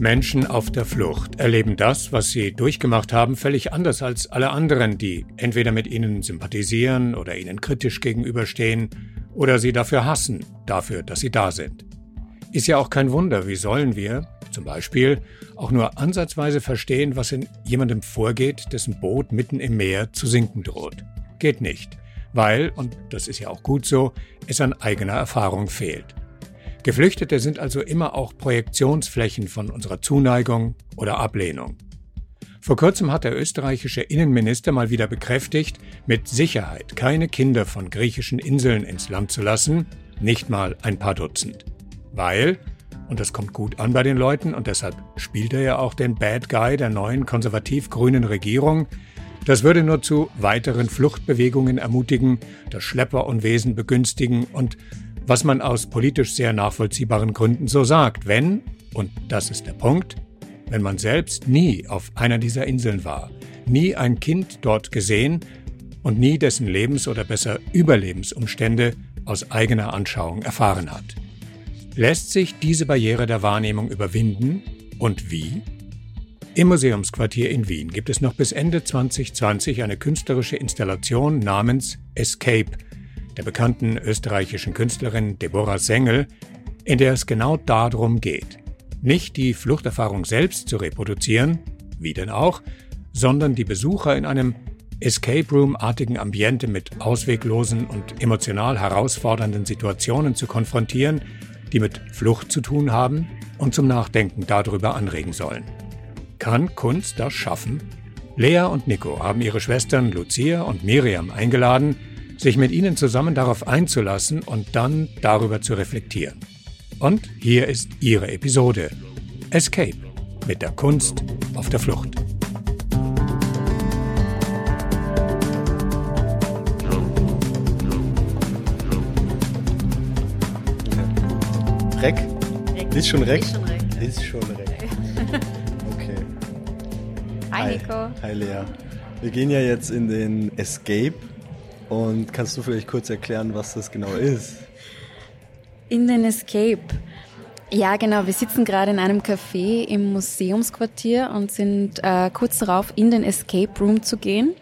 Menschen auf der Flucht erleben das, was sie durchgemacht haben, völlig anders als alle anderen, die entweder mit ihnen sympathisieren oder ihnen kritisch gegenüberstehen oder sie dafür hassen, dafür, dass sie da sind. Ist ja auch kein Wunder, wie sollen wir, zum Beispiel, auch nur ansatzweise verstehen, was in jemandem vorgeht, dessen Boot mitten im Meer zu sinken droht. Geht nicht, weil, und das ist ja auch gut so, es an eigener Erfahrung fehlt. Geflüchtete sind also immer auch Projektionsflächen von unserer Zuneigung oder Ablehnung. Vor kurzem hat der österreichische Innenminister mal wieder bekräftigt, mit Sicherheit keine Kinder von griechischen Inseln ins Land zu lassen, nicht mal ein paar Dutzend. Weil, und das kommt gut an bei den Leuten und deshalb spielt er ja auch den Bad Guy der neuen konservativ-grünen Regierung, das würde nur zu weiteren Fluchtbewegungen ermutigen, das Schlepperunwesen begünstigen und was man aus politisch sehr nachvollziehbaren Gründen so sagt, wenn, und das ist der Punkt, wenn man selbst nie auf einer dieser Inseln war, nie ein Kind dort gesehen und nie dessen Lebens- oder besser Überlebensumstände aus eigener Anschauung erfahren hat. Lässt sich diese Barriere der Wahrnehmung überwinden und wie? Im Museumsquartier in Wien gibt es noch bis Ende 2020 eine künstlerische Installation namens Escape – der bekannten österreichischen Künstlerin Deborah Sengel, in der es genau darum geht, nicht die Fluchterfahrung selbst zu reproduzieren, wie denn auch, sondern die Besucher in einem Escape Room-artigen Ambiente mit ausweglosen und emotional herausfordernden Situationen zu konfrontieren, die mit Flucht zu tun haben und zum Nachdenken darüber anregen sollen. Kann Kunst das schaffen? Lea und Nico haben ihre Schwestern Lucia und Miriam eingeladen, sich mit ihnen zusammen darauf einzulassen und dann darüber zu reflektieren. Und hier ist ihre Episode Escape mit der Kunst auf der Flucht. Reck? Ist schon Reck? Ist schon Reck. Ist schon Reck. Okay. Hi, Nico. Hi Lea. Wir gehen ja jetzt in den Escape und kannst du vielleicht kurz erklären, was das genau ist? In den Escape. Ja, genau. Wir sitzen gerade in einem Café im Museumsquartier und sind äh, kurz darauf, in den Escape Room zu gehen.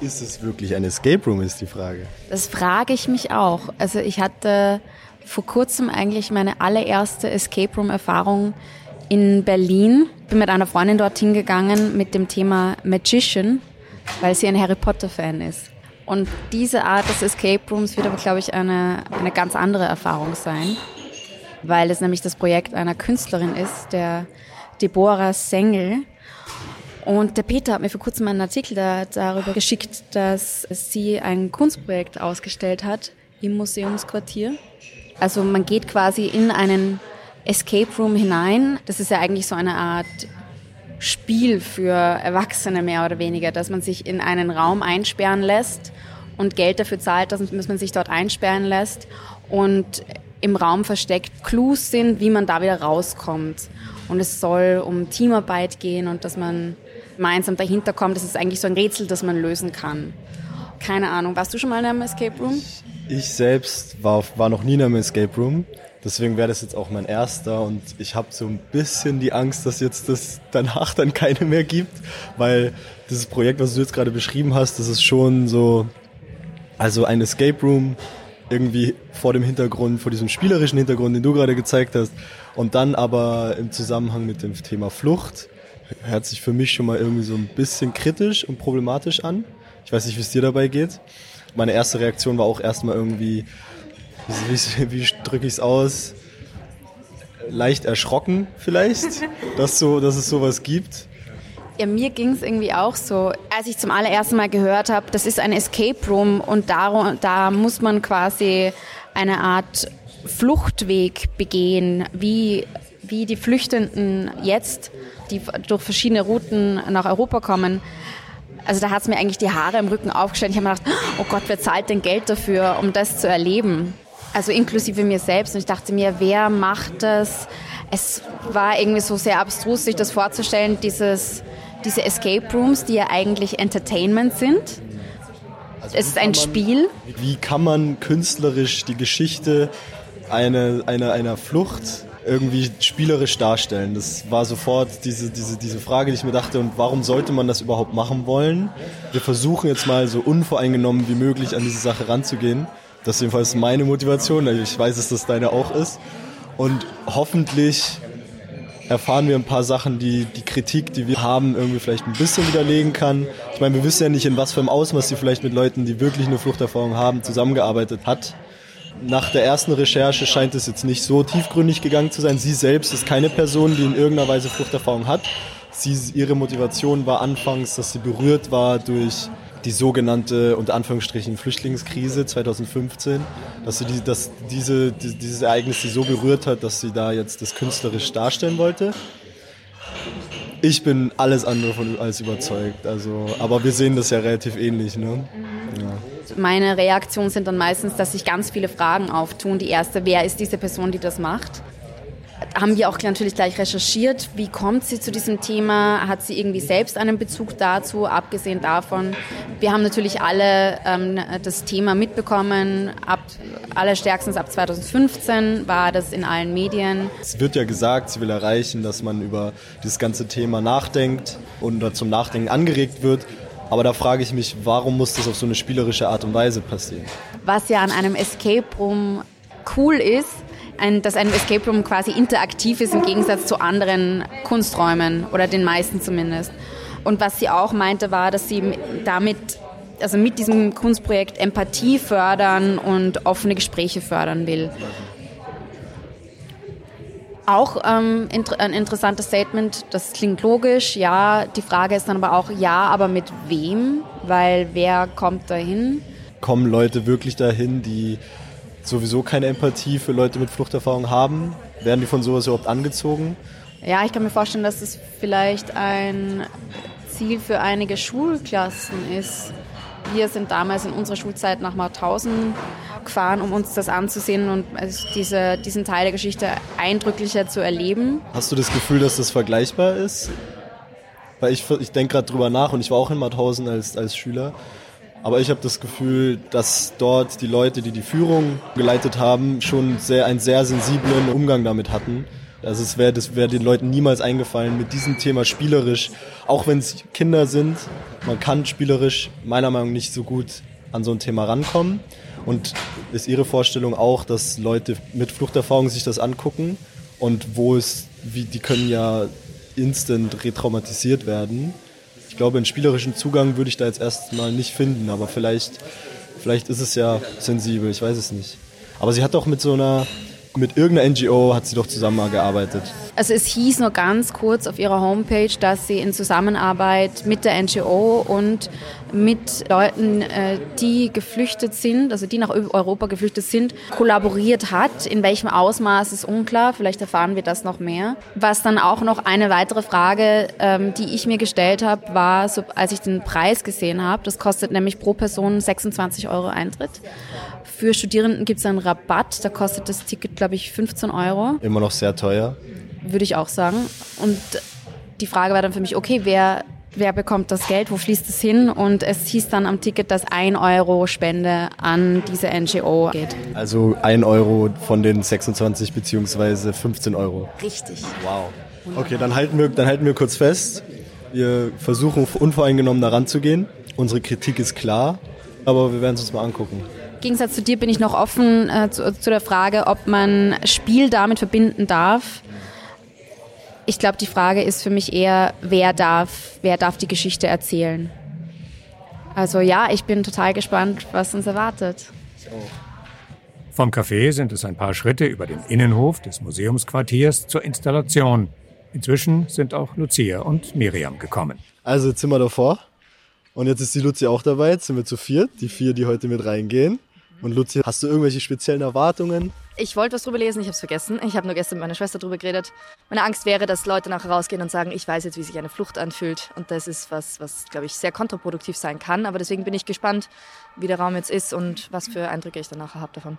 Ist es wirklich ein Escape Room, ist die Frage. Das frage ich mich auch. Also ich hatte vor kurzem eigentlich meine allererste Escape Room-Erfahrung in Berlin. Bin mit einer Freundin dorthin gegangen mit dem Thema Magician, weil sie ein Harry Potter-Fan ist. Und diese Art des Escape Rooms wird aber, glaube ich, eine, eine ganz andere Erfahrung sein, weil es nämlich das Projekt einer Künstlerin ist, der Deborah Sengel. Und der Peter hat mir vor kurzem einen Artikel da, darüber geschickt, dass sie ein Kunstprojekt ausgestellt hat im Museumsquartier. Also man geht quasi in einen Escape Room hinein. Das ist ja eigentlich so eine Art Spiel für Erwachsene mehr oder weniger, dass man sich in einen Raum einsperren lässt und Geld dafür zahlt, dass man sich dort einsperren lässt und im Raum versteckt Clues sind, wie man da wieder rauskommt. Und es soll um Teamarbeit gehen und dass man gemeinsam dahinter kommt. Das ist eigentlich so ein Rätsel, das man lösen kann. Keine Ahnung. Warst du schon mal in einem Escape Room? Ich selbst war, war noch nie in einem Escape Room. Deswegen wäre das jetzt auch mein erster und ich habe so ein bisschen die Angst, dass jetzt das danach dann keine mehr gibt, weil dieses Projekt, was du jetzt gerade beschrieben hast, das ist schon so, also ein Escape Room irgendwie vor dem Hintergrund, vor diesem spielerischen Hintergrund, den du gerade gezeigt hast und dann aber im Zusammenhang mit dem Thema Flucht hört sich für mich schon mal irgendwie so ein bisschen kritisch und problematisch an. Ich weiß nicht, wie es dir dabei geht. Meine erste Reaktion war auch erstmal irgendwie, wie, wie drücke ich es aus? Leicht erschrocken vielleicht, dass, so, dass es sowas gibt. Ja, mir ging es irgendwie auch so, als ich zum allerersten Mal gehört habe, das ist ein Escape Room und da, da muss man quasi eine Art Fluchtweg begehen, wie, wie die Flüchtenden jetzt, die durch verschiedene Routen nach Europa kommen, also da hat es mir eigentlich die Haare im Rücken aufgestellt. Ich habe mir gedacht, oh Gott, wer zahlt denn Geld dafür, um das zu erleben? Also inklusive mir selbst. Und ich dachte mir, wer macht das? Es war irgendwie so sehr abstrus, sich das vorzustellen, dieses, diese Escape Rooms, die ja eigentlich Entertainment sind. Also es ist ein man, Spiel. Wie kann man künstlerisch die Geschichte eine, eine, einer Flucht irgendwie spielerisch darstellen. Das war sofort diese, diese, diese Frage, die ich mir dachte, und warum sollte man das überhaupt machen wollen? Wir versuchen jetzt mal so unvoreingenommen wie möglich an diese Sache ranzugehen. Das ist jedenfalls meine Motivation. Ich weiß, dass das deine auch ist. Und hoffentlich erfahren wir ein paar Sachen, die die Kritik, die wir haben, irgendwie vielleicht ein bisschen widerlegen kann. Ich meine, wir wissen ja nicht, in was für einem Ausmaß sie vielleicht mit Leuten, die wirklich eine Fluchterfahrung haben, zusammengearbeitet hat. Nach der ersten Recherche scheint es jetzt nicht so tiefgründig gegangen zu sein. Sie selbst ist keine Person, die in irgendeiner Weise Fluchterfahrung hat. Sie, ihre Motivation war anfangs, dass sie berührt war durch die sogenannte, unter Anführungsstrichen, Flüchtlingskrise 2015, dass sie die, dass diese, die, dieses Ereignis sie so berührt hat, dass sie da jetzt das künstlerisch darstellen wollte. Ich bin alles andere von als überzeugt, also, aber wir sehen das ja relativ ähnlich, ne? Ja meine Reaktionen sind dann meistens, dass sich ganz viele Fragen auftun. Die erste, wer ist diese Person, die das macht? Haben wir auch natürlich gleich recherchiert, wie kommt sie zu diesem Thema? Hat sie irgendwie selbst einen Bezug dazu? Abgesehen davon, wir haben natürlich alle ähm, das Thema mitbekommen. Ab, allerstärkstens ab 2015 war das in allen Medien. Es wird ja gesagt, sie will erreichen, dass man über dieses ganze Thema nachdenkt und zum Nachdenken angeregt wird. Aber da frage ich mich, warum muss das auf so eine spielerische Art und Weise passieren? Was ja an einem Escape Room cool ist, ein, dass ein Escape Room quasi interaktiv ist im Gegensatz zu anderen Kunsträumen oder den meisten zumindest. Und was sie auch meinte, war, dass sie damit, also mit diesem Kunstprojekt Empathie fördern und offene Gespräche fördern will. Auch ähm, ein interessantes Statement, das klingt logisch, ja. Die Frage ist dann aber auch, ja, aber mit wem? Weil wer kommt dahin? Kommen Leute wirklich dahin, die sowieso keine Empathie für Leute mit Fluchterfahrung haben? Werden die von sowas überhaupt angezogen? Ja, ich kann mir vorstellen, dass es vielleicht ein Ziel für einige Schulklassen ist. Wir sind damals in unserer Schulzeit nach Mauthausen gefahren, um uns das anzusehen und also diese, diesen Teil der Geschichte eindrücklicher zu erleben. Hast du das Gefühl, dass das vergleichbar ist? Weil ich, ich denke gerade drüber nach und ich war auch in Mauthausen als, als Schüler. Aber ich habe das Gefühl, dass dort die Leute, die die Führung geleitet haben, schon sehr, einen sehr sensiblen Umgang damit hatten. Also es wäre wär den Leuten niemals eingefallen, mit diesem Thema spielerisch, auch wenn es Kinder sind, man kann spielerisch meiner Meinung nach nicht so gut an so ein Thema rankommen. Und ist Ihre Vorstellung auch, dass Leute mit Fluchterfahrung sich das angucken und wo es, wie, die können ja instant retraumatisiert werden. Ich glaube, einen spielerischen Zugang würde ich da jetzt erstmal nicht finden, aber vielleicht, vielleicht ist es ja sensibel, ich weiß es nicht. Aber sie hat doch mit so einer mit irgendeiner NGO hat sie doch zusammengearbeitet. Also es hieß nur ganz kurz auf ihrer Homepage, dass sie in Zusammenarbeit mit der NGO und mit Leuten, äh, die geflüchtet sind, also die nach Europa geflüchtet sind, kollaboriert hat. In welchem Ausmaß ist unklar, vielleicht erfahren wir das noch mehr. Was dann auch noch eine weitere Frage, ähm, die ich mir gestellt habe, war, als ich den Preis gesehen habe, das kostet nämlich pro Person 26 Euro Eintritt. Für Studierenden gibt es einen Rabatt, da kostet das Ticket, glaube ich, 15 Euro. Immer noch sehr teuer. Würde ich auch sagen. Und die Frage war dann für mich, okay, wer, wer bekommt das Geld, wo fließt es hin? Und es hieß dann am Ticket, dass 1 Euro Spende an diese NGO geht. Also 1 Euro von den 26 beziehungsweise 15 Euro. Richtig. Wow. Okay, dann halten wir, dann halten wir kurz fest. Wir versuchen unvoreingenommen daran zu gehen. Unsere Kritik ist klar, aber wir werden es uns mal angucken. Gegensatz zu dir bin ich noch offen äh, zu, zu der Frage, ob man Spiel damit verbinden darf. Ich glaube, die Frage ist für mich eher, wer darf, wer darf die Geschichte erzählen. Also ja, ich bin total gespannt, was uns erwartet. Vom Café sind es ein paar Schritte über den Innenhof des Museumsquartiers zur Installation. Inzwischen sind auch Lucia und Miriam gekommen. Also wir davor. Und jetzt ist die Lucia auch dabei. Jetzt sind wir zu viert. Die vier, die heute mit reingehen. Und Luzi, hast du irgendwelche speziellen Erwartungen? Ich wollte was drüber lesen, ich habe es vergessen. Ich habe nur gestern mit meiner Schwester drüber geredet. Meine Angst wäre, dass Leute nachher rausgehen und sagen, ich weiß jetzt, wie sich eine Flucht anfühlt. Und das ist was, was glaube ich, sehr kontraproduktiv sein kann. Aber deswegen bin ich gespannt, wie der Raum jetzt ist und was für Eindrücke ich dann nachher habe davon.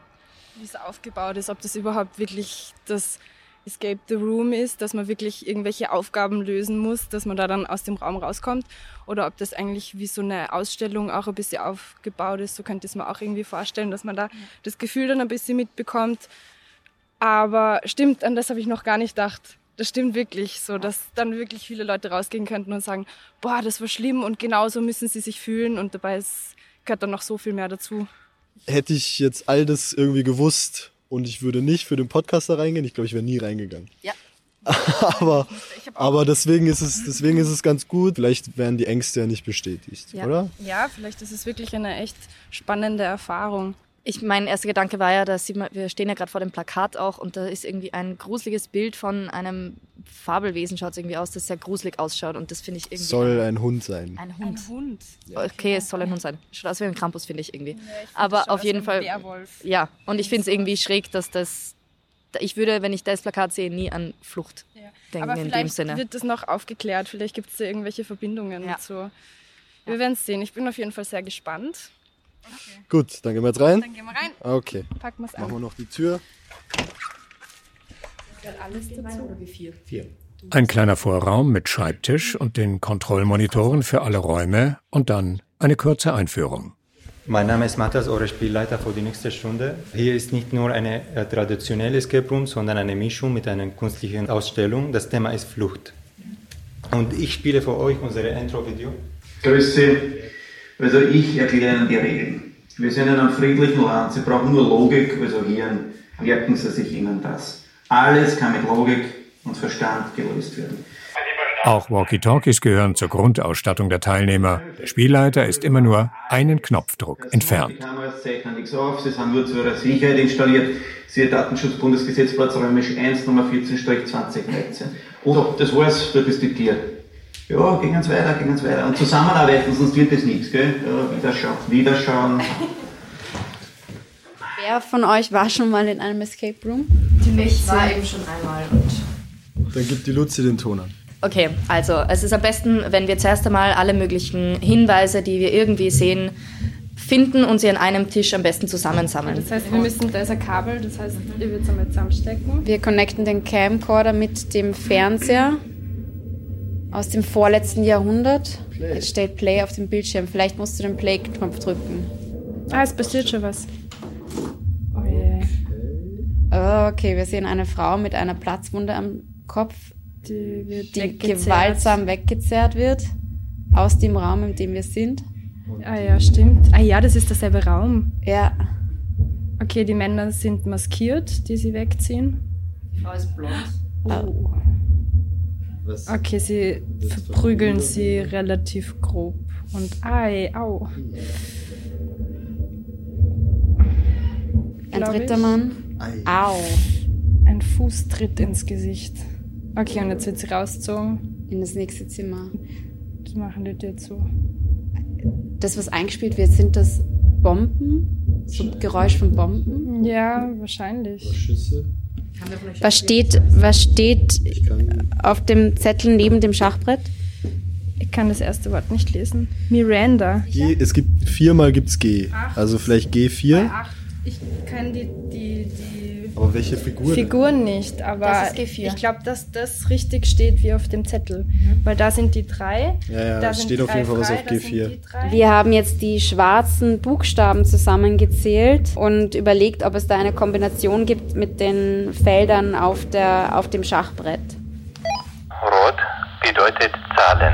Wie es aufgebaut ist, ob das überhaupt wirklich das Escape the Room ist, dass man wirklich irgendwelche Aufgaben lösen muss, dass man da dann aus dem Raum rauskommt. Oder ob das eigentlich wie so eine Ausstellung auch ein bisschen aufgebaut ist. So könnte ich es mir auch irgendwie vorstellen, dass man da das Gefühl dann ein bisschen mitbekommt. Aber stimmt, an das habe ich noch gar nicht gedacht. Das stimmt wirklich so, dass dann wirklich viele Leute rausgehen könnten und sagen, boah, das war schlimm und genauso müssen sie sich fühlen und dabei ist, gehört dann noch so viel mehr dazu. Hätte ich jetzt all das irgendwie gewusst, und ich würde nicht für den Podcast da reingehen. Ich glaube, ich wäre nie reingegangen. Ja. aber, aber deswegen ist es, deswegen ist es ganz gut. Vielleicht werden die Ängste ja nicht bestätigt, ja. oder? Ja, vielleicht ist es wirklich eine echt spannende Erfahrung. Ich, mein erster Gedanke war ja, dass wir stehen ja gerade vor dem Plakat auch und da ist irgendwie ein gruseliges Bild von einem Fabelwesen, schaut es irgendwie aus, das sehr gruselig ausschaut und das finde ich irgendwie. Soll ein Hund sein. Ein Hund. Ein Hund. Okay, es soll ein Hund sein. Schaut aus wie ein Krampus, finde ich irgendwie. Ja, ich find Aber auf jeden Fall. Werwolf. Ja, und ich finde es irgendwie schräg, dass das. Ich würde, wenn ich das Plakat sehe, nie an Flucht ja. denken Aber in dem Sinne. Vielleicht wird das noch aufgeklärt, vielleicht gibt es da irgendwelche Verbindungen ja. so. Wir werden es sehen. Ich bin auf jeden Fall sehr gespannt. Okay. Gut, dann gehen wir jetzt rein. Dann gehen wir rein. Okay. Packen wir es Machen wir noch die Tür. Alles dazu oder wie viel? Vier. Ein kleiner Vorraum mit Schreibtisch und den Kontrollmonitoren für alle Räume und dann eine kurze Einführung. Mein Name ist Matthias Ohre, Spielleiter für die nächste Stunde. Hier ist nicht nur eine äh, traditionelle Escape Room, sondern eine Mischung mit einer künstlichen Ausstellung. Das Thema ist Flucht. Und ich spiele für euch unsere Intro-Video. Grüße. Also ich erkläre Ihnen die Regeln. Wir sind in einem friedlichen Land. Sie brauchen nur Logik, also Hirn. Merken Sie sich Ihnen das. Alles kann mit Logik und Verstand gelöst werden. Auch Walkie-Talkies gehören zur Grundausstattung der Teilnehmer. Der Spielleiter ist immer nur einen Knopfdruck entfernt. Die Kameras zeichnen nichts auf, sie sind nur zu ihrer Sicherheit installiert. Siehe Datenschutzbundesgesetz Platzräumisch 1 Nummer 14-2013. Und das war's, dort ist die Tier. Ja, gehen uns weiter, gehen uns weiter. Und zusammenarbeiten, sonst wird das nichts, gell? Ja, wieder schauen, wieder schauen. Wer von euch war schon mal in einem Escape Room? Ich war eben schon einmal und Dann gibt die Luzi den Ton an. Okay, also es ist am besten, wenn wir zuerst einmal alle möglichen Hinweise, die wir irgendwie sehen, finden und sie an einem Tisch am besten zusammensammeln. Das heißt, wir müssen, da ist ein Kabel, das heißt, ihr würdet es einmal zusammenstecken. Wir connecten den Camcorder mit dem Fernseher aus dem vorletzten Jahrhundert. Play. Jetzt steht Play auf dem Bildschirm. Vielleicht musst du den Play-Knopf drücken. Ah, es passiert schon was. Oh je. Oh, Okay, wir sehen eine Frau mit einer Platzwunde am Kopf, Die wird die weggezerrt. gewaltsam weggezerrt wird aus dem Raum, in dem wir sind. Ah ja, stimmt. Ah ja, das ist derselbe Raum. Ja, Okay, die Männer sind maskiert, die sie wegziehen. Die Frau ist blond. Oh. Was? Okay, sie verprügeln sie relativ grob. Und ei, au. ein Glaub dritter ich. Mann. Ei. Au. Ein Fuß tritt ins Gesicht. Okay, und jetzt wird sie rausgezogen. In das nächste Zimmer. Das machen die Tür zu. Das, was eingespielt wird, sind das Bomben? So Geräusch von Bomben? Ja, wahrscheinlich. Schüsse. Was steht, was steht auf dem Zettel neben dem Schachbrett? Ich kann das erste Wort nicht lesen. Miranda. G, es gibt viermal gibt's G. Also vielleicht G4. Ich kann die, die Aber welche Figur? denn? Figuren nicht, aber Das ist G4. ich glaube, dass das richtig steht wie auf dem Zettel. Weil da sind die drei. Ja, ja, da steht auf jeden Fall was auf da sind G4. die drei. Wir haben jetzt die schwarzen Buchstaben zusammengezählt und überlegt, ob es da eine Kombination gibt mit den Feldern auf, der, auf dem Schachbrett. Rot bedeutet Zahlen.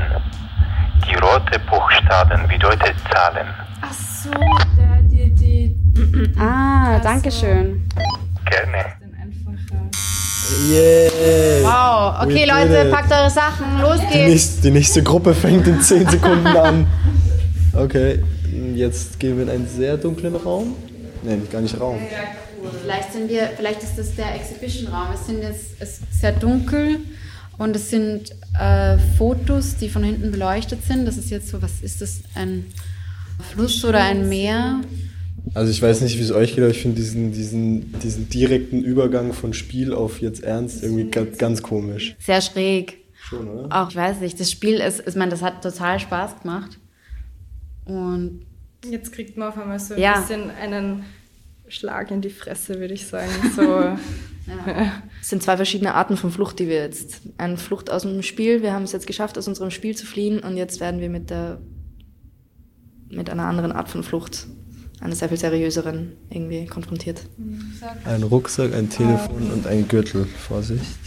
Die rote Buchstaben bedeutet Zahlen. Ach so, der, die, die. Ah, danke schön. Gerne. Yeah! Wow, okay We Leute, packt eure Sachen, los Die geht's. nächste, die nächste Gruppe fängt in 10 Sekunden an. Okay, jetzt gehen wir in einen sehr dunklen Raum. Nein, gar nicht Raum. Vielleicht sind wir, vielleicht ist das der Exhibition-Raum. Es sind jetzt es ist sehr dunkel und es sind äh, Fotos, die von hinten beleuchtet sind. Das ist jetzt so, was ist das? Ein Fluss oder ein Meer? Also ich weiß nicht, wie es euch geht, aber ich finde diesen, diesen, diesen direkten Übergang von Spiel auf jetzt ernst irgendwie ganz, ganz komisch. Sehr schräg. Schon, oder? Auch, ich weiß nicht, das Spiel ist, ich meine, das hat total Spaß gemacht. Und Jetzt kriegt man auf einmal so ein Ja. bisschen einen Schlag in die Fresse, würde ich sagen. So, Es sind zwei verschiedene Arten von Flucht, die wir jetzt. Eine Flucht aus dem Spiel, wir haben es jetzt geschafft, aus unserem Spiel zu fliehen und jetzt werden wir mit der mit einer anderen Art von Flucht, einer sehr viel seriöseren, irgendwie konfrontiert. Ein Rucksack, ein Telefon und ein Gürtel. Vorsicht.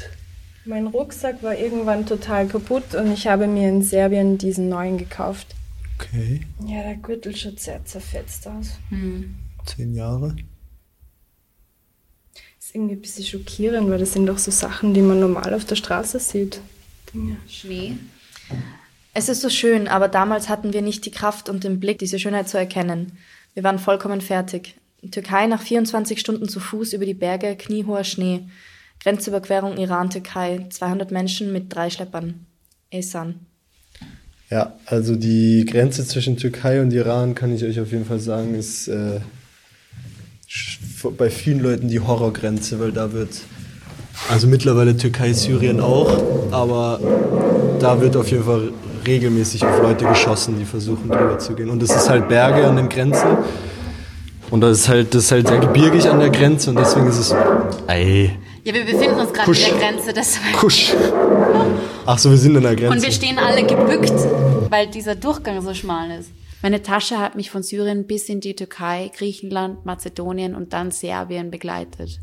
mein Rucksack war irgendwann total kaputt und ich habe mir in Serbien diesen neuen gekauft. Okay, Ja, der Gürtel schaut sehr zerfetzt aus. zehn Jahre. ist irgendwie ein bisschen schockierend, weil das sind doch so Sachen, die man normal auf der Straße sieht. Dinge. Schnee. Es ist so schön, aber damals hatten wir nicht die Kraft und den Blick, diese Schönheit zu erkennen. Wir waren vollkommen fertig. In Türkei nach 24 Stunden zu Fuß über die Berge, kniehoher Schnee. Grenzüberquerung Iran-Türkei, 200 Menschen mit drei Schleppern. Esan. Ja, also die Grenze zwischen Türkei und Iran, kann ich euch auf jeden Fall sagen, ist äh, bei vielen Leuten die Horrorgrenze, weil da wird, also mittlerweile Türkei, Syrien auch, aber da wird auf jeden Fall regelmäßig auf Leute geschossen, die versuchen drüber zu gehen. Und das ist halt Berge an den Grenzen. Und das ist halt, das ist halt sehr gebirgig an der Grenze und deswegen ist es. Ey, Ja, wir befinden uns gerade an der Grenze, deshalb. kusch. Ach so, wir sind an der Grenze. Und wir stehen alle gebückt, weil dieser Durchgang so schmal ist. Meine Tasche hat mich von Syrien bis in die Türkei, Griechenland, Mazedonien und dann Serbien begleitet.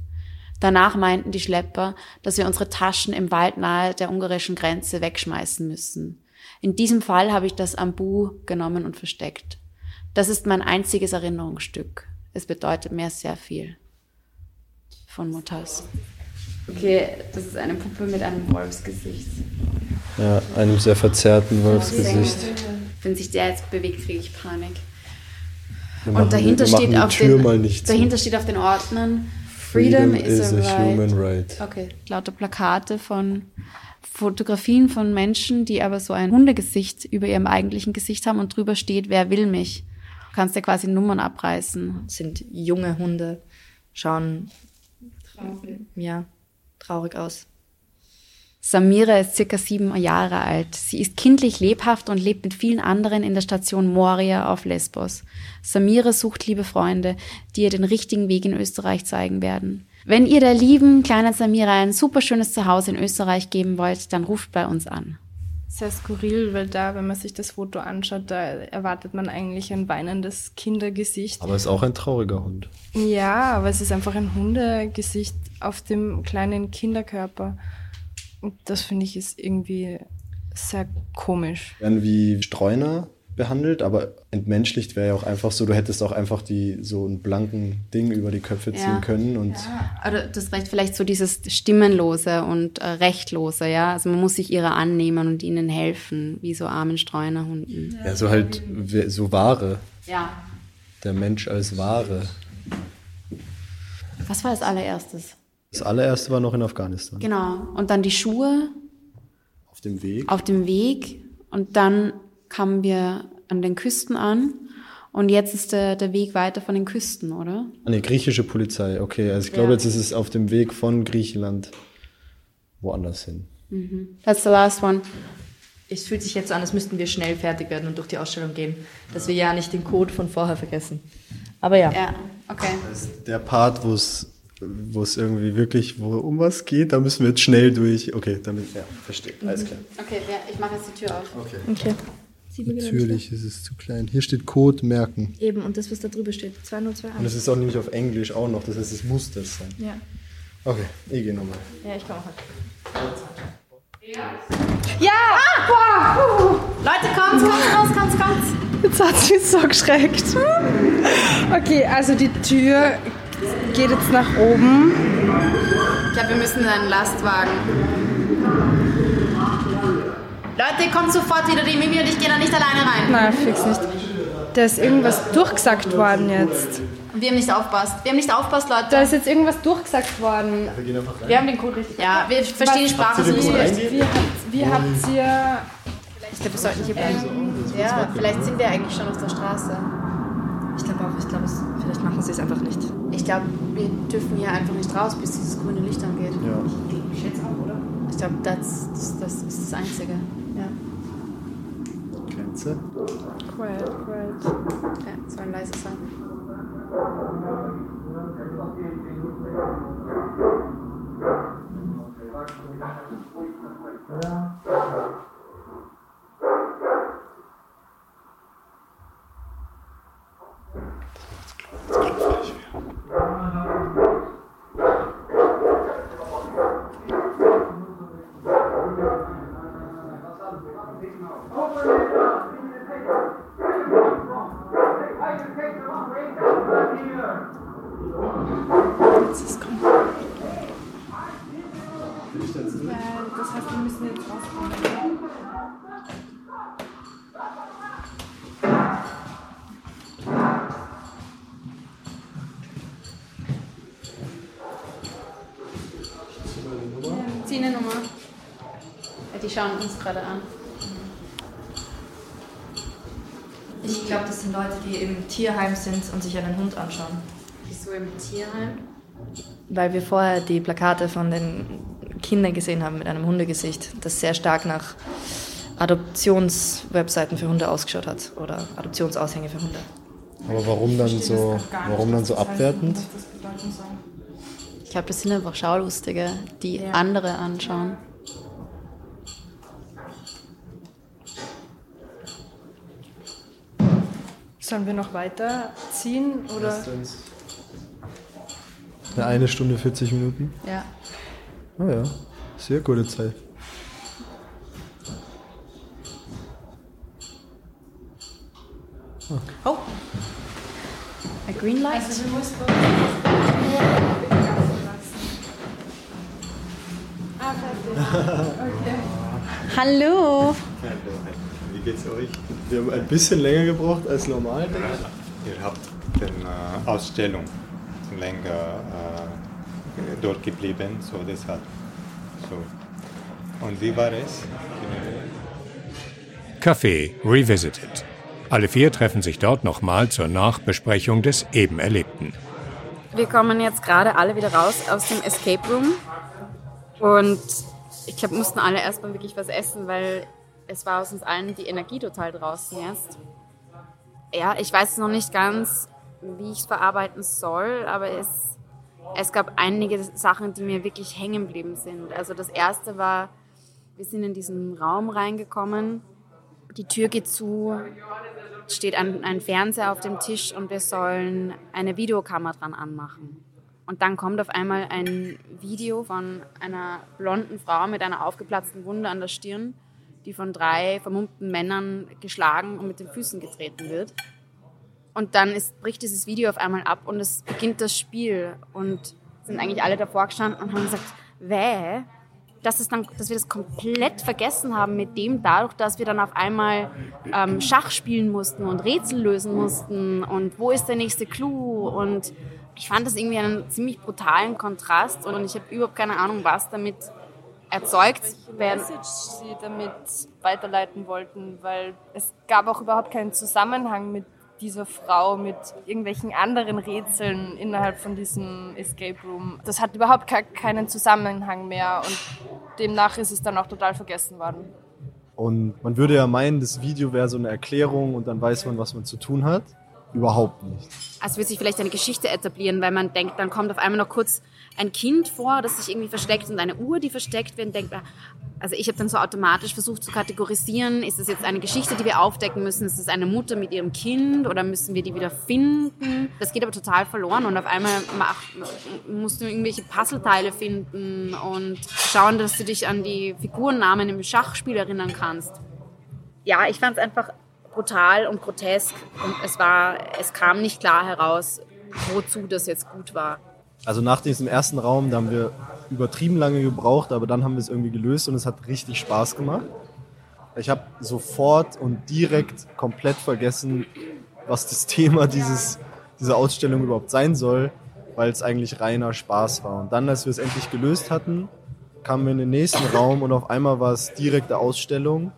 Danach meinten die Schlepper, dass wir unsere Taschen im Wald nahe der ungarischen Grenze wegschmeißen müssen. In diesem Fall habe ich das Ambu genommen und versteckt. Das ist mein einziges Erinnerungsstück. Es bedeutet mir sehr viel. Von Mutters. Okay, das ist eine Puppe mit einem Wolfsgesicht. ja, einem sehr verzerrten Wolfsgesicht. Wenn sich der jetzt bewegt, kriege ich Panik. Wir machen- Und dahinter wir machen steht die auf Tür den mal nicht zu. dahinter steht auf den Ordnern Freedom, is, a, right. human right. Okay, lauter Plakate von Fotografien von Menschen, die aber so ein Hundegesicht über ihrem eigentlichen Gesicht haben und drüber steht, wer will mich? Du kannst dir quasi Nummern abreißen. Das sind junge Hunde, schauen ja, traurig aus. Samira ist circa sieben Jahre alt. Sie ist kindlich lebhaft und lebt mit vielen anderen in der Station Moria auf Lesbos. Samira sucht liebe Freunde, die ihr den richtigen Weg in Österreich zeigen werden. Wenn ihr der lieben kleinen Samira ein super schönes Zuhause in Österreich geben wollt, dann ruft bei uns an. Sehr skurril, weil da, wenn man sich das Foto anschaut, da erwartet man eigentlich ein weinendes Kindergesicht. Aber ist auch ein trauriger Hund. Ja, aber es ist einfach ein Hundegesicht auf dem kleinen Kinderkörper. Und das finde ich ist irgendwie sehr komisch. Werden wie Streuner behandelt, aber entmenschlicht wäre ja auch einfach so, du hättest auch einfach die so einen blanken Ding über die Köpfe ziehen Ja. können und Oder das recht vielleicht so dieses Stimmenlose und äh, Rechtlose, ja. Also man muss sich ihrer annehmen und ihnen helfen, wie so armen Streunerhunden. ja, so halt so Ware, Ja. der Mensch als Ware. Was war als allererstes? Das allererste war noch in Afghanistan. Genau. Und dann die Schuhe Auf dem Weg. auf dem Weg und dann kamen wir an den Küsten an und jetzt ist der, der Weg weiter von den Küsten, oder? Nee, griechische Polizei. Okay, also ich glaube, Ja. jetzt ist es auf dem Weg von Griechenland woanders hin. That's the last one. Es fühlt sich jetzt so an, als müssten wir schnell fertig werden und durch die Ausstellung gehen, dass wir ja nicht den Code von vorher vergessen. Aber ja. Ja, okay. Das ist der Part, wo es wo es irgendwie wirklich wo um was geht, da müssen wir jetzt schnell durch. Okay, damit ja, verstehe. Alles klar. Okay, ja, ich mache jetzt die Tür auf. Okay. Okay. Natürlich ist es zu klein. Hier steht Code merken. Eben, und das, was da drüber steht, Und 2021. es ist auch nämlich auf Englisch auch noch, das heißt, es muss das sein. Ja. Okay, ich gehe nochmal. Ja, ich komme auch. Leute, kommt, kommt raus, kommt, kommt. Jetzt hat sie mich so geschreckt. Okay, also die Tür geht jetzt nach oben. Ich glaube, wir müssen in einen Lastwagen. Leute, kommt sofort wieder. Die Mimi und ich gehen da nicht alleine rein. Nein, fix nicht. Da ist irgendwas durchgesagt worden jetzt. Und wir haben nicht aufpasst. Wir haben nicht aufpasst, Leute. Da ist jetzt irgendwas durchgesagt worden. Wir gehen einfach rein. Wir haben den Code richtig. Ja, wir verstehen die Sprache so nicht. Wie habt, wie habt ihr. Ich glaube, wir sollten hier bleiben. Ja, vielleicht sind wir eigentlich schon auf der Straße. Ich glaube auch, ich glaube, es vielleicht Vielleicht machen sie es einfach nicht. Ich glaube, wir dürfen hier einfach nicht raus, bis dieses grüne Licht angeht. Ja. Ich schätze auch, oder? Ich glaube, das, das, das ist das Einzige. Ja. Grenze. Quiet, quiet. ja soll leise sein. Das heißt, wir müssen jetzt rauskommen. Zieh eine Nummer. Ja, die schauen uns gerade an. Ich glaube, das sind Leute, die im Tierheim sind und sich einen Hund anschauen. Wieso im Tierheim? Weil wir vorher die Plakate von den Kindern gesehen haben mit einem Hundegesicht, das sehr stark nach Adoptionswebseiten für Hunde ausgeschaut hat oder Adoptionsaushänge für Hunde. Aber warum dann so, warum dann so abwertend? Ich glaube, das sind einfach Schaulustige, die andere anschauen. Sollen wir noch weiter ziehen oder? Ja, eine Stunde 40 Minuten. Ja. Ah ja, sehr gute Zeit. Oh. A green light? Also wir mussten Ah, fertig. Hallo. Wie geht's euch? Wir haben ein bisschen länger gebraucht als normal, denke ich. Ihr habt die äh, Ausstellung länger äh, dort geblieben, so deshalb. So. Und wie war es? Café Revisited. Alle vier treffen sich dort nochmal zur Nachbesprechung des eben Erlebten. Wir kommen jetzt gerade alle wieder raus aus dem Escape Room. Und ich glaube, mussten alle erstmal wirklich was essen, weil es war aus uns allen die Energie total draußen jetzt. Ja, ich weiß noch nicht ganz, wie ich es verarbeiten soll, aber es, es gab einige Sachen, die mir wirklich hängen geblieben sind. Also das erste war, wir sind in diesen Raum reingekommen, die Tür geht zu, steht ein, ein Fernseher auf dem Tisch und wir sollen eine Videokamera dran anmachen. Und dann kommt auf einmal ein Video von einer blonden Frau mit einer aufgeplatzten Wunde an der Stirn, die von drei vermummten Männern geschlagen und mit den Füßen getreten wird. Und dann ist, bricht dieses Video auf einmal ab und es beginnt das Spiel. Und sind eigentlich alle davor gestanden und haben gesagt, wäh, dass, dass wir das komplett vergessen haben mit dem, dadurch, dass wir dann auf einmal ähm, Schach spielen mussten und Rätsel lösen mussten und wo ist der nächste Clou und ich fand das irgendwie einen ziemlich brutalen Kontrast und ich habe überhaupt keine Ahnung, was damit erzeugt werden. Message sie damit weiterleiten wollten, weil es gab auch überhaupt keinen Zusammenhang mit dieser Frau, mit irgendwelchen anderen Rätseln innerhalb von diesem Escape Room. Das hat überhaupt ke- keinen Zusammenhang mehr und demnach ist es dann auch total vergessen worden. Und man würde ja meinen, das Video wäre so eine Erklärung und dann weiß man, was man zu tun hat. Überhaupt nicht. Also wird sich vielleicht eine Geschichte etablieren, weil man denkt, dann kommt auf einmal noch kurz ein Kind vor, das sich irgendwie versteckt und eine Uhr, die versteckt wird und denkt, ah, also ich habe dann so automatisch versucht zu kategorisieren, ist das jetzt eine Geschichte, die wir aufdecken müssen, ist es eine Mutter mit ihrem Kind oder müssen wir die wieder finden? Das geht aber total verloren und auf einmal mach, musst du irgendwelche Puzzleteile finden und schauen, dass du dich an die Figurennamen im Schachspiel erinnern kannst. Ja, ich fand es einfach brutal und grotesk und es war, es kam nicht klar heraus, wozu das jetzt gut war. Also nach diesem ersten Raum, da haben wir übertrieben lange gebraucht, aber dann haben wir es irgendwie gelöst und es hat richtig Spaß gemacht. Ich habe sofort und direkt komplett vergessen, was das Thema dieses, dieser Ausstellung überhaupt sein soll, weil es eigentlich reiner Spaß war. Und dann, als wir es endlich gelöst hatten, kamen wir in den nächsten Raum und auf einmal war es direkte Ausstellung,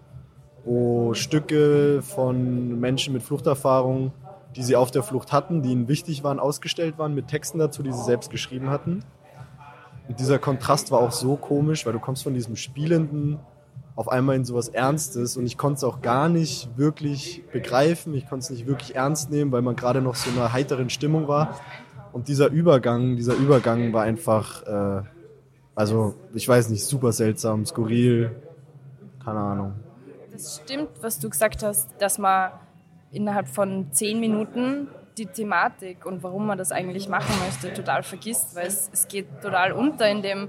wo Stücke von Menschen mit Fluchterfahrung die sie auf der Flucht hatten, die ihnen wichtig waren, ausgestellt waren mit Texten dazu, die sie selbst geschrieben hatten. Und dieser Kontrast war auch so komisch, weil du kommst von diesem spielenden auf einmal in sowas Ernstes und ich konnte es auch gar nicht wirklich begreifen, ich konnte es nicht wirklich ernst nehmen, weil man gerade noch so in einer heiteren Stimmung war. Und dieser Übergang, dieser Übergang war einfach, äh, also ich weiß nicht, super seltsam, skurril, keine Ahnung. Das stimmt, was du gesagt hast, dass man innerhalb von zehn Minuten die Thematik und warum man das eigentlich machen möchte, total vergisst, weil es, es geht total unter in dem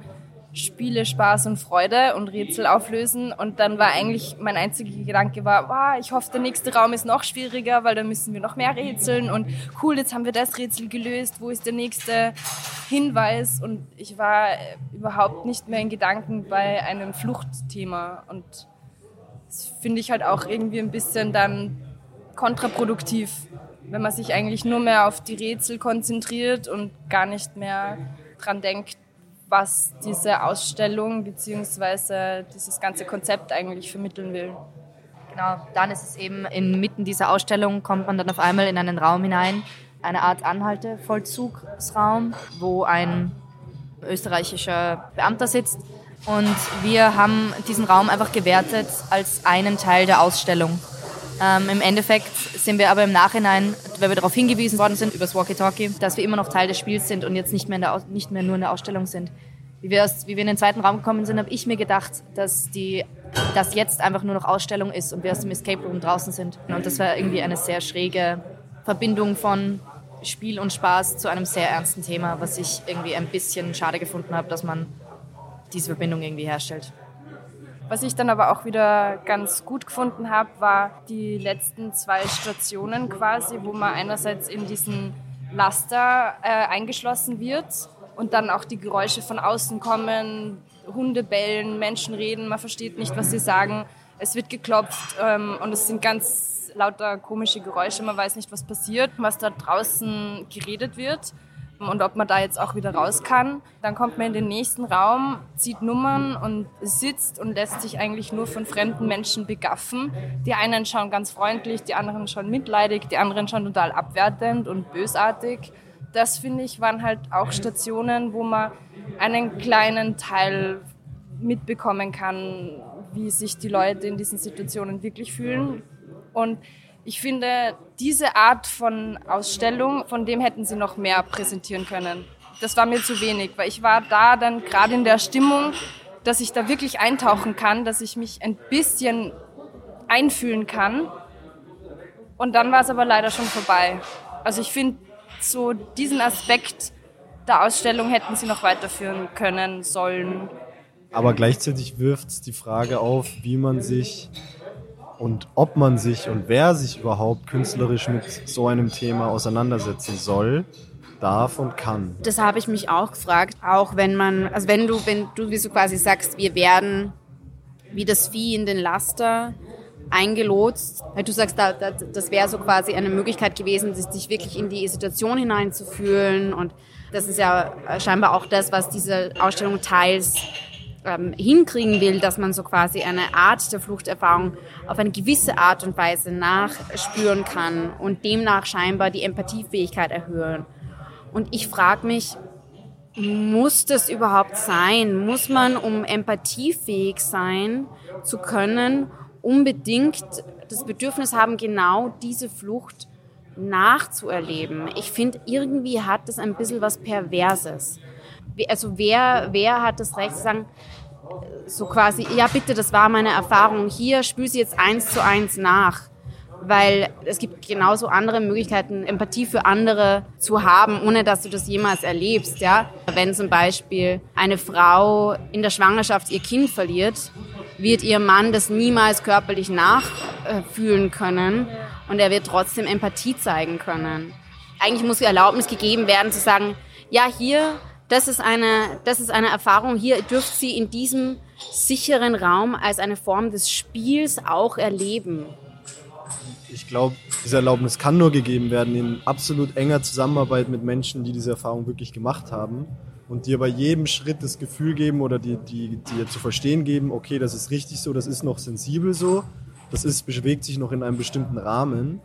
Spiele, Spaß und Freude und Rätsel auflösen. Und dann war eigentlich mein einziger Gedanke war, wow, ich hoffe, der nächste Raum ist noch schwieriger, weil dann müssen wir noch mehr rätseln. Und cool, jetzt haben wir das Rätsel gelöst. Wo ist der nächste Hinweis? Und ich war überhaupt nicht mehr in Gedanken bei einem Fluchtthema. Und das finde ich halt auch irgendwie ein bisschen dann kontraproduktiv, wenn man sich eigentlich nur mehr auf die Rätsel konzentriert und gar nicht mehr dran denkt, was diese Ausstellung bzw. dieses ganze Konzept eigentlich vermitteln will. Genau, dann ist es eben inmitten dieser Ausstellung kommt man dann auf einmal in einen Raum hinein, eine Art Anhaltevollzugsraum, wo ein österreichischer Beamter sitzt. Und wir haben diesen Raum einfach gewertet als einen Teil der Ausstellung. Ähm, Im Endeffekt sind wir aber im Nachhinein, weil wir darauf hingewiesen worden sind, übers Walkie-Talkie, dass wir immer noch Teil des Spiels sind und jetzt nicht mehr, der, nicht mehr nur in der Ausstellung sind. Wie wir, aus, wie wir in den zweiten Raum gekommen sind, habe ich mir gedacht, dass die dass jetzt einfach nur noch Ausstellung ist und wir aus dem Escape Room draußen sind. Und das war irgendwie eine sehr schräge Verbindung von Spiel und Spaß zu einem sehr ernsten Thema, was ich irgendwie ein bisschen schade gefunden habe, dass man diese Verbindung irgendwie herstellt. Was ich dann aber auch wieder ganz gut gefunden habe, war die letzten zwei Stationen quasi, wo man einerseits in diesen Laster äh, eingeschlossen wird und dann auch die Geräusche von außen kommen, Hunde bellen, Menschen reden, man versteht nicht, was sie sagen. Es wird geklopft ähm, und es sind ganz lauter komische Geräusche, man weiß nicht, was passiert, was da draußen geredet wird und ob man da jetzt auch wieder raus kann. Dann kommt man in den nächsten Raum, zieht Nummern und sitzt und lässt sich eigentlich nur von fremden Menschen begaffen. Die einen schauen ganz freundlich, die anderen schauen mitleidig, die anderen schauen total abwertend und bösartig. Das finde ich waren halt auch Stationen, wo man einen kleinen Teil mitbekommen kann, wie sich die Leute in diesen Situationen wirklich fühlen. Und ich finde, diese Art von Ausstellung, von dem hätten sie noch mehr präsentieren können. Das war mir zu wenig, weil ich war da dann gerade in der Stimmung, dass ich da wirklich eintauchen kann, dass ich mich ein bisschen einfühlen kann. Und dann war es aber leider schon vorbei. Also ich finde, so diesen Aspekt der Ausstellung hätten sie noch weiterführen können, sollen. Aber gleichzeitig wirft es die Frage auf, wie man sich und ob man sich und wer sich überhaupt künstlerisch mit so einem Thema auseinandersetzen soll, darf und kann. Das habe ich mich auch gefragt, auch wenn man, also wenn du, wenn du wie so quasi sagst, wir werden wie das Vieh in den Laster eingelotst, du sagst, das wäre so quasi eine Möglichkeit gewesen, sich wirklich in die Situation hineinzufühlen und das ist ja scheinbar auch das, was diese Ausstellung teils ähm, hinkriegen will, dass man so quasi eine Art der Fluchterfahrung auf eine gewisse Art und Weise nachspüren kann und demnach scheinbar die Empathiefähigkeit erhöhen. Und ich frage mich, muss das überhaupt sein? Muss man, um empathiefähig sein zu können, unbedingt das Bedürfnis haben, genau diese Flucht nachzuerleben? Ich finde, irgendwie hat das ein bisschen was Perverses also wer, wer hat das Recht zu sagen, so quasi, ja bitte, das war meine Erfahrung hier, spül sie jetzt eins zu eins nach. Weil es gibt genauso andere Möglichkeiten, Empathie für andere zu haben, ohne dass du das jemals erlebst. Ja? Wenn zum Beispiel eine Frau in der Schwangerschaft ihr Kind verliert, wird ihr Mann das niemals körperlich nachfühlen können und er wird trotzdem Empathie zeigen können. Eigentlich muss die Erlaubnis gegeben werden zu sagen, ja, hier das ist eine, das ist eine Erfahrung. Hier dürft sie in diesem sicheren Raum als eine Form des Spiels auch erleben. Ich glaube, diese Erlaubnis kann nur gegeben werden in absolut enger Zusammenarbeit mit Menschen, die diese Erfahrung wirklich gemacht haben und dir bei jedem Schritt das Gefühl geben oder dir, die, dir zu verstehen geben, okay, das ist richtig so, das ist noch sensibel so, das ist, bewegt sich noch in einem bestimmten Rahmen,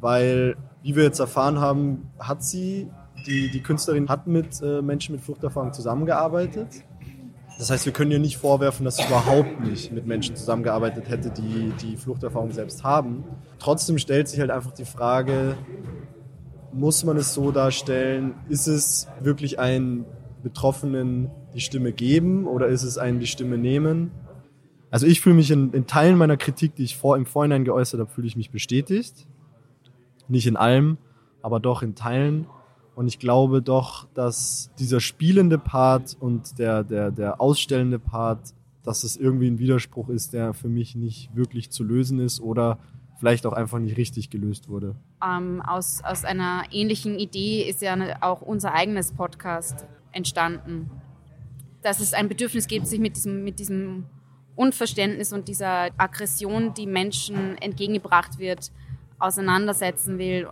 weil wie wir jetzt erfahren haben, hat sie, die, die Künstlerin hat mit äh, Menschen mit Fluchterfahrung zusammengearbeitet. Das heißt, wir können ihr nicht vorwerfen, dass sie überhaupt nicht mit Menschen zusammengearbeitet hätte, die die Fluchterfahrung selbst haben. Trotzdem stellt sich halt einfach die Frage, muss man es so darstellen, ist es wirklich ein Betroffenen die Stimme geben oder ist es ein die Stimme nehmen? Also ich fühle mich in, in Teilen meiner Kritik, die ich vor, im Vorhinein geäußert habe, fühle ich mich bestätigt. Nicht in allem, aber doch in Teilen. Und ich glaube doch, dass dieser spielende Part und der, der, der ausstellende Part, dass es irgendwie ein Widerspruch ist, der für mich nicht wirklich zu lösen ist oder vielleicht auch einfach nicht richtig gelöst wurde. Ähm, aus, aus einer ähnlichen Idee ist ja auch unser eigenes Podcast entstanden. Dass es ein Bedürfnis gibt, sich mit diesem, mit diesem Unverständnis und dieser Aggression, die Menschen entgegengebracht wird, auseinandersetzen will.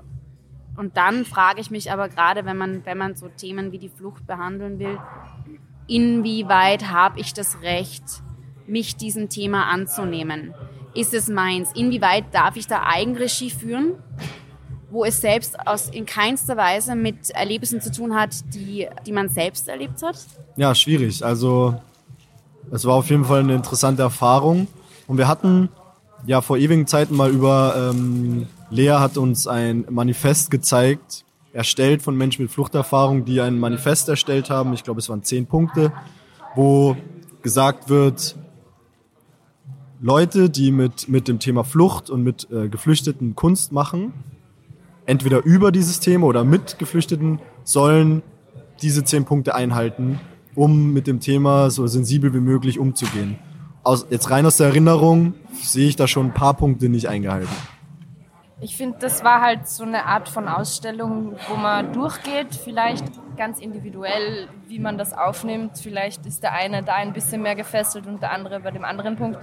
Und dann frage ich mich aber gerade, wenn man, wenn man so Themen wie die Flucht behandeln will, inwieweit habe ich das Recht, mich diesem Thema anzunehmen? Ist es meins? Inwieweit darf ich da Eigenregie führen, wo es selbst aus, in keinster Weise mit Erlebnissen zu tun hat, die, die man selbst erlebt hat? Ja, schwierig. Also es war auf jeden Fall eine interessante Erfahrung. Und wir hatten ja vor ewigen Zeiten mal über, ähm, Lea hat uns ein Manifest gezeigt, erstellt von Menschen mit Fluchterfahrung, die ein Manifest erstellt haben. Ich glaube, es waren zehn Punkte, wo gesagt wird, Leute, die mit, mit dem Thema Flucht und mit äh, Geflüchteten Kunst machen, entweder über dieses Thema oder mit Geflüchteten, sollen diese zehn Punkte einhalten, um mit dem Thema so sensibel wie möglich umzugehen. Aus, jetzt rein aus der Erinnerung sehe ich da schon ein paar Punkte nicht eingehalten. Ich finde, das war halt so eine Art von Ausstellung, wo man durchgeht, vielleicht ganz individuell, wie man das aufnimmt. Vielleicht ist der eine da ein bisschen mehr gefesselt und der andere bei dem anderen Punkt.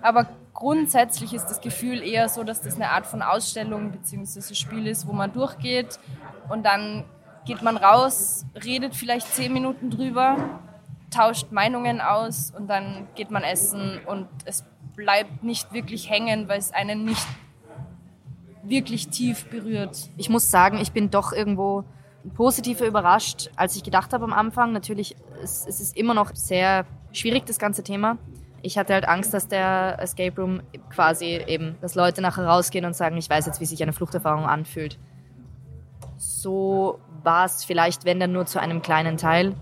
Aber grundsätzlich ist das Gefühl eher so, dass das eine Art von Ausstellung bzw. Spiel ist, wo man durchgeht und dann geht man raus, redet vielleicht zehn Minuten drüber, tauscht Meinungen aus und dann geht man essen und es bleibt nicht wirklich hängen, weil es einen nicht wirklich tief berührt. Ich muss sagen, ich bin doch irgendwo positiver überrascht, als ich gedacht habe am Anfang. Natürlich, es, es ist immer noch sehr schwierig, das ganze Thema. Ich hatte halt Angst, dass der Escape Room quasi eben, dass Leute nachher rausgehen und sagen, ich weiß jetzt, wie sich eine Fluchterfahrung anfühlt. So war es vielleicht, wenn dann nur zu einem kleinen Teil.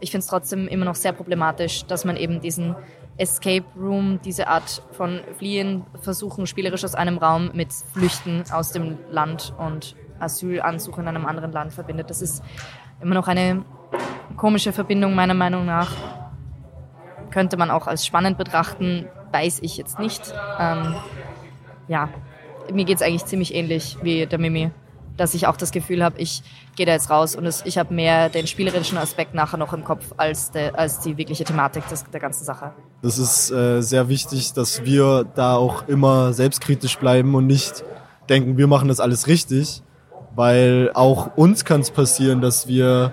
Ich finde es trotzdem immer noch sehr problematisch, dass man eben diesen Escape Room, diese Art von Fliehen, versuchen spielerisch aus einem Raum mit Flüchten aus dem Land und Asylansuch in einem anderen Land verbindet. Das ist immer noch eine komische Verbindung meiner Meinung nach. Könnte man auch als spannend betrachten, weiß ich jetzt nicht. Ähm, ja, mir geht es eigentlich ziemlich ähnlich wie der Mimi dass ich auch das Gefühl habe, ich gehe da jetzt raus und es, ich habe mehr den spielerischen Aspekt nachher noch im Kopf als, de, als die wirkliche Thematik des, der ganzen Sache. Das ist äh, sehr wichtig, dass wir da auch immer selbstkritisch bleiben und nicht denken, wir machen das alles richtig, weil auch uns kann es passieren, dass wir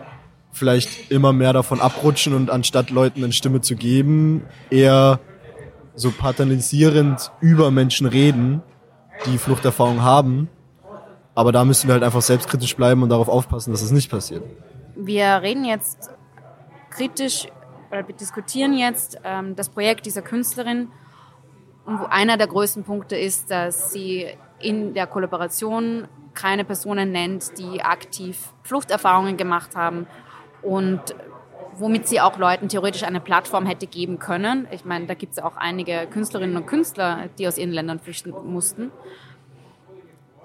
vielleicht immer mehr davon abrutschen und anstatt Leuten eine Stimme zu geben, eher so paternisierend über Menschen reden, die Fluchterfahrung haben aber da müssen wir halt einfach selbstkritisch bleiben und darauf aufpassen, dass es nicht passiert. Wir reden jetzt kritisch oder wir diskutieren jetzt ähm, das Projekt dieser Künstlerin. Wo einer der größten Punkte ist, dass sie in der Kollaboration keine Personen nennt, die aktiv Fluchterfahrungen gemacht haben und womit sie auch Leuten theoretisch eine Plattform hätte geben können. Ich meine, da gibt es auch einige Künstlerinnen und Künstler, die aus ihren Ländern flüchten mussten.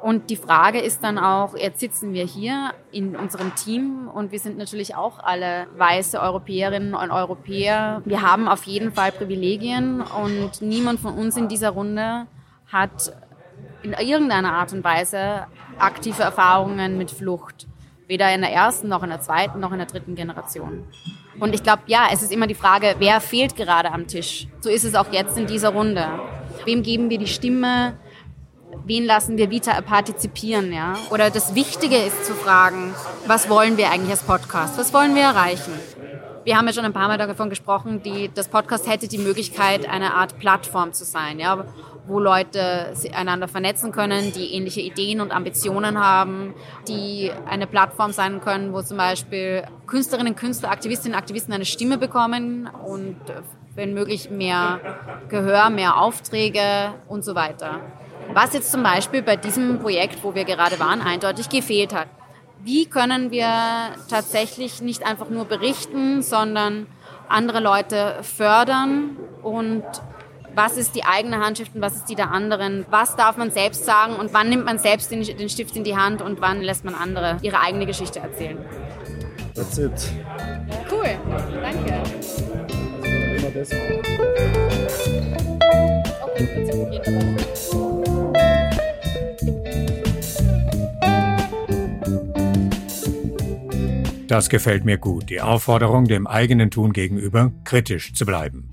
Und die Frage ist dann auch, jetzt sitzen wir hier in unserem Team und wir sind natürlich auch alle weiße Europäerinnen und Europäer. Wir haben auf jeden Fall Privilegien und niemand von uns in dieser Runde hat in irgendeiner Art und Weise aktive Erfahrungen mit Flucht. Weder in der ersten, noch in der zweiten, noch in der dritten Generation. Und ich glaube, ja, es ist immer die Frage, wer fehlt gerade am Tisch? So ist es auch jetzt in dieser Runde. Wem geben wir die Stimme? Wen lassen wir Vita partizipieren, ja? Oder das Wichtige ist zu fragen, was wollen wir eigentlich als Podcast? Was wollen wir erreichen? wir haben ja schon ein paar Mal davon gesprochen, die, das Podcast hätte die Möglichkeit, eine Art Plattform zu sein, ja, wo Leute einander vernetzen können, die ähnliche Ideen und Ambitionen haben, die eine Plattform sein können, wo zum Beispiel Künstlerinnen, Künstler, Aktivistinnen, Aktivisten eine Stimme bekommen und wenn möglich mehr Gehör, mehr Aufträge und so weiter. Was jetzt zum Beispiel bei diesem Projekt, wo wir gerade waren, eindeutig gefehlt hat wie können wir tatsächlich nicht einfach nur berichten, sondern andere Leute fördern und was ist die eigene Handschrift und was ist die der anderen? Was darf man selbst sagen und wann nimmt man selbst den, den Stift in die Hand und wann lässt man andere ihre eigene Geschichte erzählen? That's it. Cool, danke. Immer besser. Okay, Das gefällt mir gut, die Aufforderung, dem eigenen Tun gegenüber kritisch zu bleiben.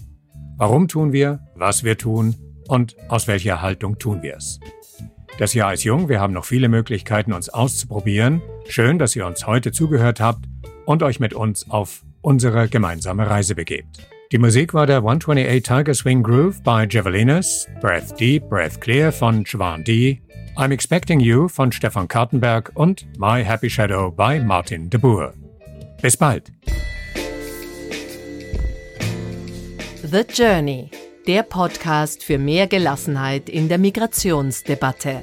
Warum tun wir, was wir tun und aus welcher Haltung tun wir es? Das Jahr ist jung, wir haben noch viele Möglichkeiten, uns auszuprobieren. Schön, dass ihr uns heute zugehört habt und euch mit uns auf unsere gemeinsame Reise begebt. Die Musik war der 128 Tiger Swing Groove bei Javelinas, Breath Deep, Breath Clear von Schwan D, I'm Expecting You von Stefan Kartenberg und My Happy Shadow bei Martin de Boer. Bis bald. The Journey, der Podcast für mehr Gelassenheit in der Migrationsdebatte.